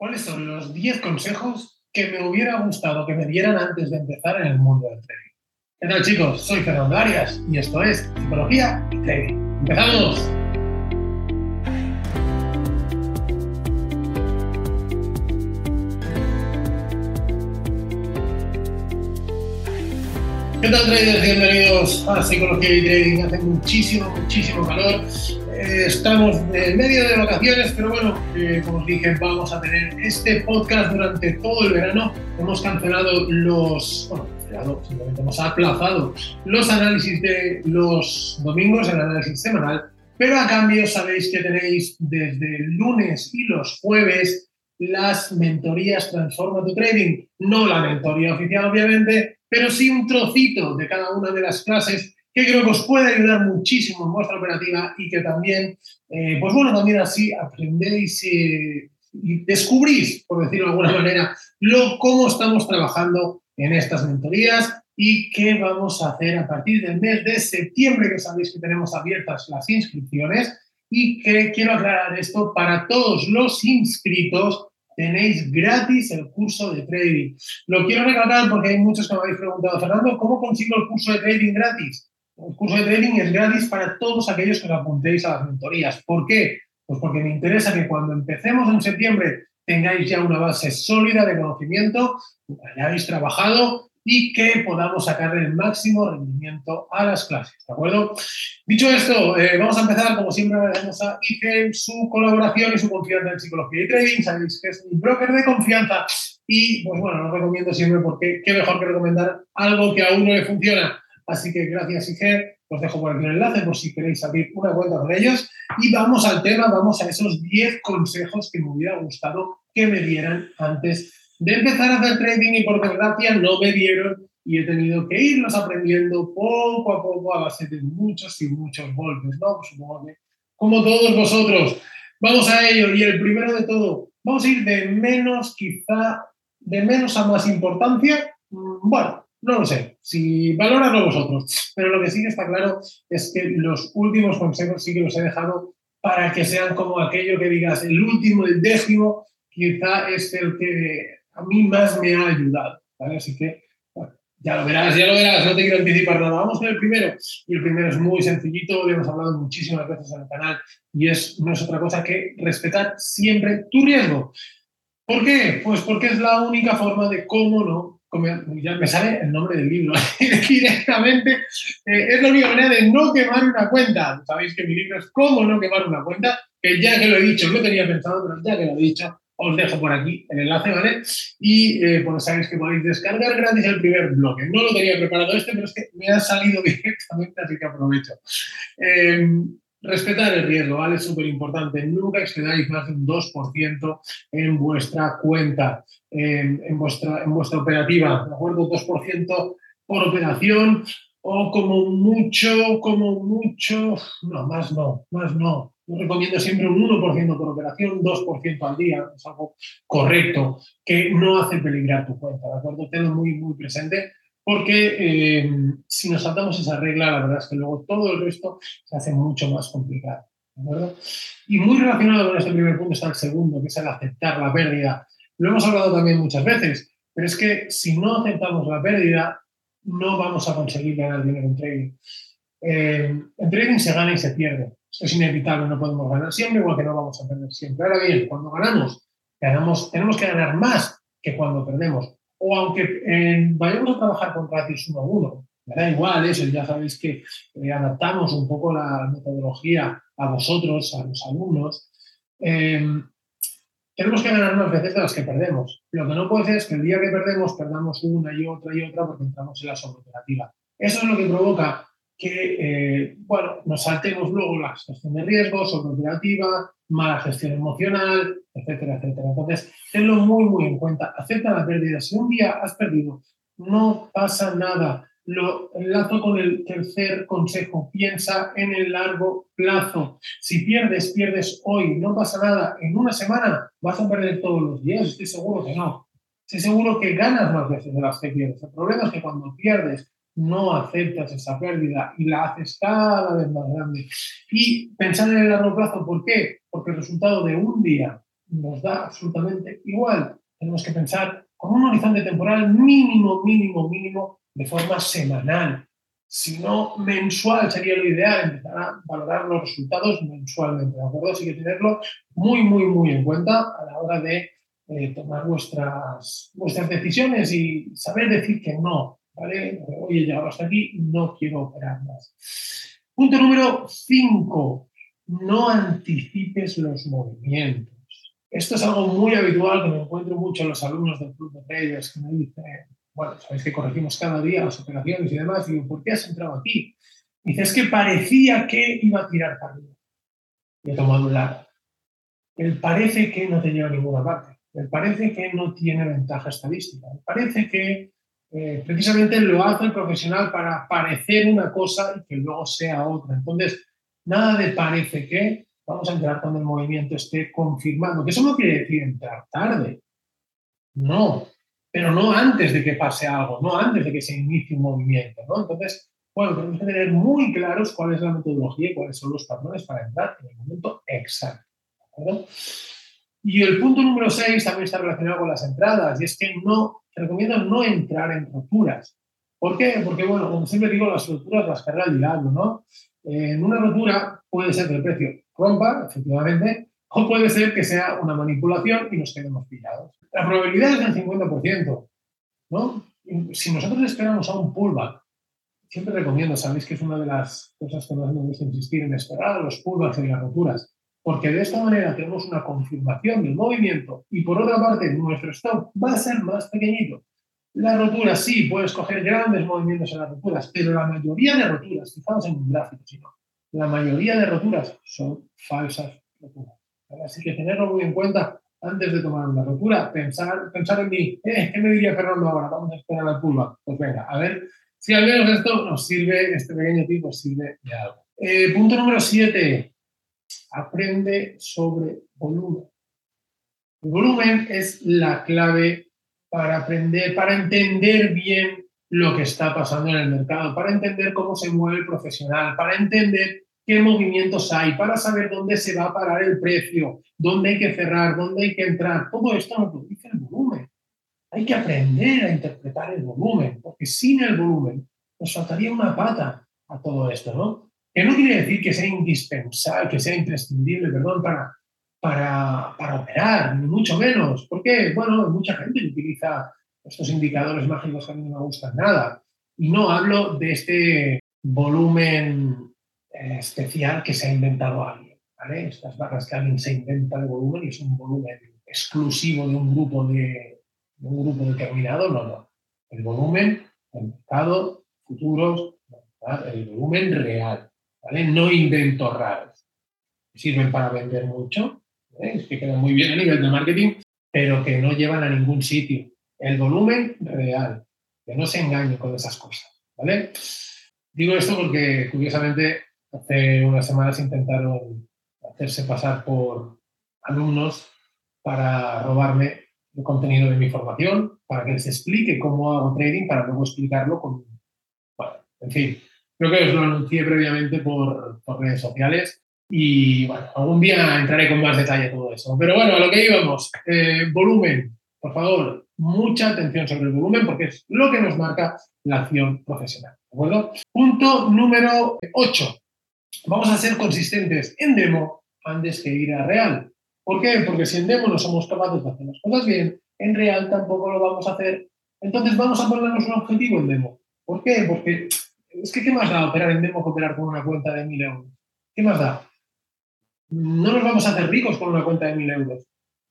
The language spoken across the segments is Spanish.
¿Cuáles son los 10 consejos que me hubiera gustado que me dieran antes de empezar en el mundo del trading? ¿Qué tal chicos? Soy Fernando Arias y esto es Psicología y Trading. ¡Empezamos! ¿Qué tal traders? Bienvenidos a Psicología y Trading. Hace muchísimo, muchísimo calor eh, estamos en medio de vacaciones, pero bueno, eh, como os dije, vamos a tener este podcast durante todo el verano. Hemos cancelado los, bueno, cancelado, simplemente hemos aplazado los análisis de los domingos, el análisis semanal, pero a cambio sabéis que tenéis desde el lunes y los jueves las mentorías Transforma tu Trading, no la mentoría oficial obviamente, pero sí un trocito de cada una de las clases que creo que os puede ayudar muchísimo en vuestra operativa y que también, eh, pues bueno, también así aprendéis y descubrís, por decirlo de alguna manera, lo, cómo estamos trabajando en estas mentorías y qué vamos a hacer a partir del mes de septiembre, que sabéis que tenemos abiertas las inscripciones y que quiero aclarar esto para todos los inscritos. Tenéis gratis el curso de trading. Lo quiero recalcar porque hay muchos que me habéis preguntado, Fernando, ¿cómo consigo el curso de trading gratis? El curso de trading es gratis para todos aquellos que os apuntéis a las mentorías. ¿Por qué? Pues porque me interesa que cuando empecemos en septiembre tengáis ya una base sólida de conocimiento, que hayáis trabajado y que podamos sacar el máximo rendimiento a las clases, ¿de acuerdo? Dicho esto, eh, vamos a empezar, como siempre agradecemos a IGEM su colaboración y su confianza en psicología y trading, sabéis que es mi broker de confianza y, pues bueno, lo recomiendo siempre porque qué mejor que recomendar algo que a uno le funciona. Así que gracias, Iger. Os dejo por aquí el enlace por si queréis abrir una cuenta con ellos. Y vamos al tema, vamos a esos 10 consejos que me hubiera gustado que me dieran antes de empezar a hacer trading y por desgracia no me dieron y he tenido que irlos aprendiendo poco a poco a base de muchos y muchos golpes, ¿no? Pues supongo que como todos vosotros. Vamos a ello y el primero de todo, vamos a ir de menos quizá, de menos a más importancia. Mm, bueno, no lo sé, si valorarlo vosotros, pero lo que sí que está claro es que los últimos consejos sí que los he dejado para que sean como aquello que digas, el último, el décimo, quizá es el que a mí más me ha ayudado, ¿vale? Así que, ya lo verás, ya lo verás, no te quiero anticipar nada. Vamos con el primero. Y el primero es muy sencillito, lo hemos hablado muchísimas veces en el canal, y es, no es otra cosa que respetar siempre tu riesgo. ¿Por qué? Pues porque es la única forma de cómo no ya me sale el nombre del libro directamente, eh, es la única manera de no quemar una cuenta. Sabéis que mi libro es cómo no quemar una cuenta, que ya que lo he dicho, lo tenía pensado, pero ya que lo he dicho, os dejo por aquí el enlace, ¿vale? Y eh, pues sabéis que podéis descargar gratis el primer bloque. No lo tenía preparado este, pero es que me ha salido directamente, así que aprovecho. Eh, Respetar el riesgo, ¿vale? Es súper importante. Nunca excedáis más de un 2% en vuestra cuenta, en, vuestra, en vuestra operativa, ¿de acuerdo? 2% por operación o como mucho, como mucho, no, más no, más no. Yo recomiendo siempre un 1% por operación, 2% al día, es algo correcto, que no hace peligrar tu cuenta, ¿de acuerdo? Tenlo muy, muy presente porque eh, si nos saltamos esa regla, la verdad es que luego todo el resto se hace mucho más complicado. Y muy relacionado con este primer punto está el segundo, que es el aceptar la pérdida. Lo hemos hablado también muchas veces, pero es que si no aceptamos la pérdida, no vamos a conseguir ganar dinero en trading. Eh, en trading se gana y se pierde. Es inevitable, no podemos ganar siempre, igual que no vamos a perder siempre. Ahora bien, cuando ganamos, ganamos tenemos que ganar más que cuando perdemos o aunque eh, vayamos a trabajar con ratios uno a uno, me da igual eso, ya sabéis que eh, adaptamos un poco la metodología a vosotros, a los alumnos. Em, tenemos que ganar más veces de las que perdemos. Lo que no puede ser es que el día que perdemos, perdamos una y otra y otra porque entramos en la sobreoperativa. Eso es lo que provoca que, eh, bueno, nos saltemos luego la gestión de riesgo, sobreoperativa, mala gestión emocional, etcétera, etcétera. Entonces, tenlo muy, muy en cuenta. Acepta la pérdida. Si un día has perdido, no pasa nada. Lo enlazo con el tercer consejo. Piensa en el largo plazo. Si pierdes, pierdes hoy. No pasa nada. En una semana vas a perder todos los días. Estoy seguro que no. Estoy seguro que ganas más veces de las que pierdes. El problema es que cuando pierdes no aceptas esa pérdida y la haces cada vez más grande. Y pensar en el largo plazo, ¿por qué? Porque el resultado de un día nos da absolutamente igual. Tenemos que pensar con un horizonte temporal mínimo, mínimo, mínimo, de forma semanal. Si no, mensual sería lo ideal, empezar a valorar los resultados mensualmente, ¿de acuerdo? Así que tenerlo muy, muy, muy en cuenta a la hora de eh, tomar vuestras, vuestras decisiones y saber decir que no, ¿vale? Hoy he llegado hasta aquí, no quiero operar más. Punto número 5. No anticipes los movimientos. Esto es algo muy habitual que me encuentro mucho en los alumnos del club de traders que me dicen, bueno, sabéis que corregimos cada día las operaciones y demás, y digo, ¿por qué has entrado aquí? Dice, es que parecía que iba a tirar para arriba. Y he tomado un lado. El parece que no te lleva ninguna parte. El parece que no tiene ventaja estadística. El parece que eh, precisamente lo hace el profesional para parecer una cosa y que luego sea otra. Entonces, nada de parece que, vamos a entrar cuando el movimiento esté confirmado, que eso no quiere decir entrar tarde. No, pero no antes de que pase algo, no antes de que se inicie un movimiento. ¿no? Entonces, bueno, tenemos que tener muy claros cuál es la metodología y cuáles son los patrones para entrar en el momento exacto. Y el punto número 6 también está relacionado con las entradas, y es que no, te recomiendo no entrar en roturas. ¿Por qué? Porque, bueno, como siempre digo, las roturas las carga el diablo, ¿no? En una rotura puede ser que el precio rompa, efectivamente, o puede ser que sea una manipulación y nos quedemos pillados. La probabilidad es del 50%, ¿no? Si nosotros esperamos a un pullback, siempre recomiendo, sabéis que es una de las cosas que más me gusta insistir en esperar los pullbacks y las roturas, porque de esta manera tenemos una confirmación del movimiento y por otra parte nuestro stop va a ser más pequeñito. La rotura sí, puedes coger grandes movimientos en las roturas, pero la mayoría de roturas, fijaos en un gráfico, si no, la mayoría de roturas son falsas roturas. Así que tenerlo muy en cuenta antes de tomar una rotura, pensar, pensar en mí, eh, ¿qué me diría Fernando ahora? Vamos a esperar la curva. Pues venga, a ver si al menos esto nos sirve, este pequeño tipo sirve de algo. Eh, punto número 7, aprende sobre volumen. El volumen es la clave para aprender, para entender bien lo que está pasando en el mercado, para entender cómo se mueve el profesional, para entender qué movimientos hay, para saber dónde se va a parar el precio, dónde hay que cerrar, dónde hay que entrar. Todo esto nos lo el volumen. Hay que aprender a interpretar el volumen, porque sin el volumen nos faltaría una pata a todo esto, ¿no? Que no quiere decir que sea indispensable, que sea imprescindible, perdón, para, para, para operar, ni mucho menos. Porque, bueno, mucha gente utiliza estos indicadores mágicos que a mí no me gustan nada. Y no hablo de este volumen eh, especial que se ha inventado alguien. ¿vale? Estas barras que alguien se inventa de volumen y es un volumen exclusivo de un grupo, de, un grupo determinado. No, no. El volumen, el mercado, futuros, el volumen real. ¿Vale? No inventos raros. Sirven para vender mucho, ¿eh? que quedan muy bien a nivel de marketing, pero que no llevan a ningún sitio. El volumen real, que no se engañe con esas cosas. ¿vale? Digo esto porque, curiosamente, hace unas semanas intentaron hacerse pasar por alumnos para robarme el contenido de mi formación, para que les explique cómo hago trading, para luego explicarlo con... Bueno, en fin, creo que os lo anuncié previamente por, por redes sociales y bueno, algún día entraré con más detalle a todo eso. Pero bueno, a lo que íbamos, eh, volumen, por favor, mucha atención sobre el volumen porque es lo que nos marca la acción profesional. ¿De acuerdo? Punto número 8. Vamos a ser consistentes en demo antes que ir a real. ¿Por qué? Porque si en demo no somos capaces de hacer las cosas bien, en real tampoco lo vamos a hacer. Entonces vamos a ponernos un objetivo en demo. ¿Por qué? Porque es que ¿qué más da operar en demo que operar con una cuenta de 1.000 euros? ¿Qué más da? No nos vamos a hacer ricos con una cuenta de 1.000 euros.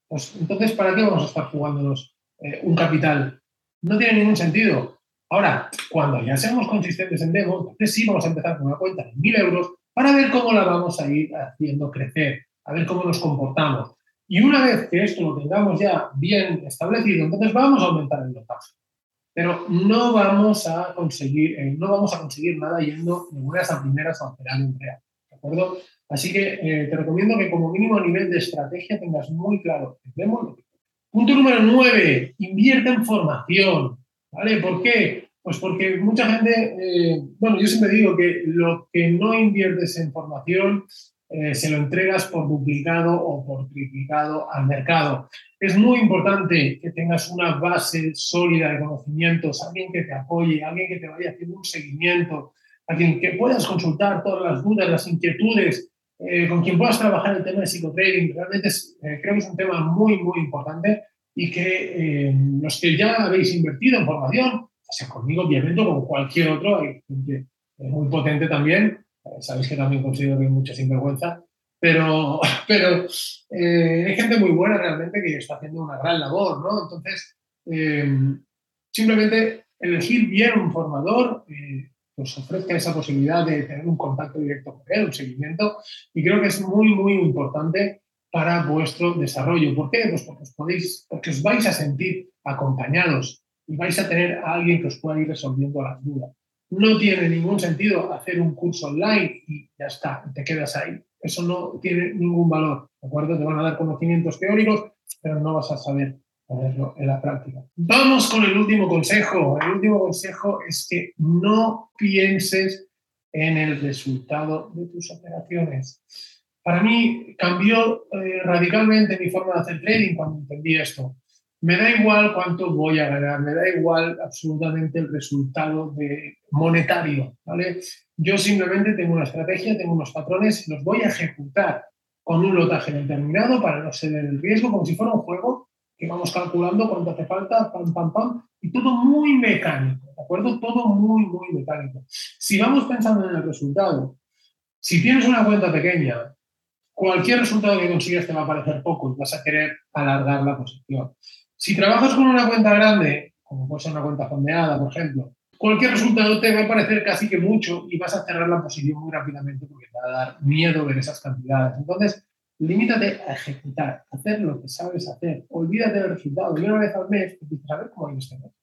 Pues, entonces, ¿para qué vamos a estar jugándonos eh, un capital? No tiene ningún sentido. Ahora, cuando ya seamos consistentes en demo, entonces sí vamos a empezar con una cuenta de 1.000 euros para ver cómo la vamos a ir haciendo crecer, a ver cómo nos comportamos. Y una vez que esto lo tengamos ya bien establecido, entonces vamos a aumentar el dotaje. Pero no vamos a conseguir, eh, no vamos a conseguir nada yendo de buenas a primeras a operar en real. ¿De acuerdo? Así que eh, te recomiendo que como mínimo a nivel de estrategia tengas muy claro. Punto número 9, invierte en formación. ¿Vale? ¿Por qué? Pues porque mucha gente, eh, bueno, yo siempre digo que lo que no inviertes en formación eh, se lo entregas por duplicado o por triplicado al mercado. Es muy importante que tengas una base sólida de conocimientos, alguien que te apoye, alguien que te vaya haciendo un seguimiento, alguien que puedas consultar todas las dudas, las inquietudes, eh, con quien puedas trabajar el tema de psicotrading. Realmente eh, creo que es un tema muy, muy importante y que los que ya habéis invertido en formación, sea conmigo, obviamente, o con cualquier otro, hay gente muy potente también, sabéis que también considero que hay mucha sinvergüenza, pero, pero eh, hay gente muy buena realmente que está haciendo una gran labor, ¿no? Entonces, eh, simplemente elegir bien un formador eh, os ofrezca esa posibilidad de tener un contacto directo con él, un seguimiento, y creo que es muy, muy importante para vuestro desarrollo. ¿Por qué? Pues porque os, podéis, porque os vais a sentir acompañados y vais a tener a alguien que os pueda ir resolviendo las dudas. No tiene ningún sentido hacer un curso online y ya está, te quedas ahí. Eso no tiene ningún valor, ¿de acuerdo? Te van a dar conocimientos teóricos, pero no vas a saber ponerlo en la práctica. Vamos con el último consejo. El último consejo es que no pienses en el resultado de tus operaciones. Para mí cambió eh, radicalmente mi forma de hacer trading cuando entendí esto. Me da igual cuánto voy a ganar, me da igual absolutamente el resultado monetario, ¿vale? Yo simplemente tengo una estrategia, tengo unos patrones y los voy a ejecutar con un lotaje determinado para no ceder el riesgo, como si fuera un juego que vamos calculando cuánto hace falta, pam, pam, pam, y todo muy mecánico, ¿de acuerdo? Todo muy, muy mecánico. Si vamos pensando en el resultado, si tienes una cuenta pequeña, cualquier resultado que consigas te va a parecer poco y vas a querer alargar la posición. Si trabajas con una cuenta grande, como puede ser una cuenta fondeada, por ejemplo, cualquier resultado te va a parecer casi que mucho y vas a cerrar la posición muy rápidamente porque te va a dar miedo ver esas cantidades. Entonces, limítate a ejecutar, a hacer lo que sabes hacer. Olvídate del resultado. Y una vez al mes empiezas a ver cómo hay este mes.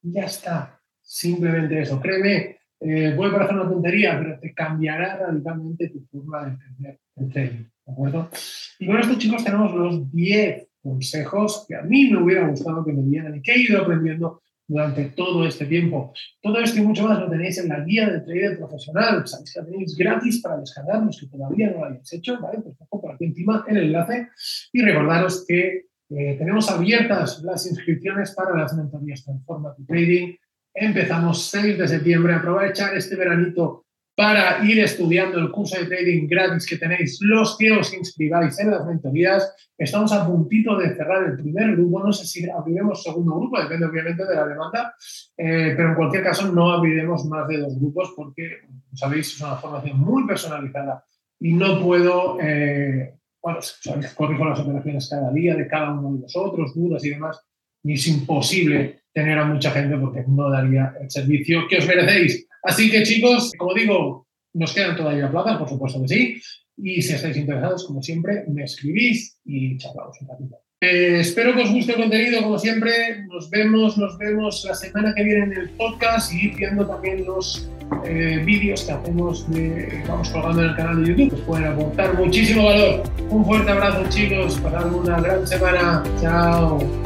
Ya está. Simplemente eso. Créeme, eh, puede parecer una tontería, pero te cambiará radicalmente tu forma de entender el trading. ¿De acuerdo? Y con esto, chicos, tenemos los 10 consejos que a mí me hubiera gustado que me dieran y que he ido aprendiendo durante todo este tiempo. Todo esto y mucho más lo tenéis en la guía de trader profesional. Sabéis que la tenéis gratis para descargar los que todavía no lo hayáis hecho, ¿vale? Pues por aquí encima el enlace. Y recordaros que eh, tenemos abiertas las inscripciones para las mentorías Transforma tu Trading. Empezamos 6 de septiembre. Aprovechar este veranito para ir estudiando el curso de trading gratis que tenéis los que os inscribáis en las mentorías. Estamos a puntito de cerrar el primer grupo, no sé si abriremos segundo grupo, depende obviamente de la demanda, eh, pero en cualquier caso no abriremos más de dos grupos porque, sabéis, es una formación muy personalizada y no puedo, eh, bueno, sabéis, corrijo las operaciones cada día de cada uno de vosotros, dudas y demás, y es imposible tener a mucha gente porque no daría el servicio que os merecéis. Así que chicos, como digo, nos quedan todavía plazas, por supuesto que sí. Y si estáis interesados, como siempre, me escribís y charlamos un ratito. Eh, espero que os guste el contenido, como siempre. Nos vemos, nos vemos la semana que viene en el podcast y viendo también los eh, vídeos que hacemos, de, vamos colgando en el canal de YouTube, que pueden aportar muchísimo valor. Un fuerte abrazo, chicos. Pasad una gran semana. Chao.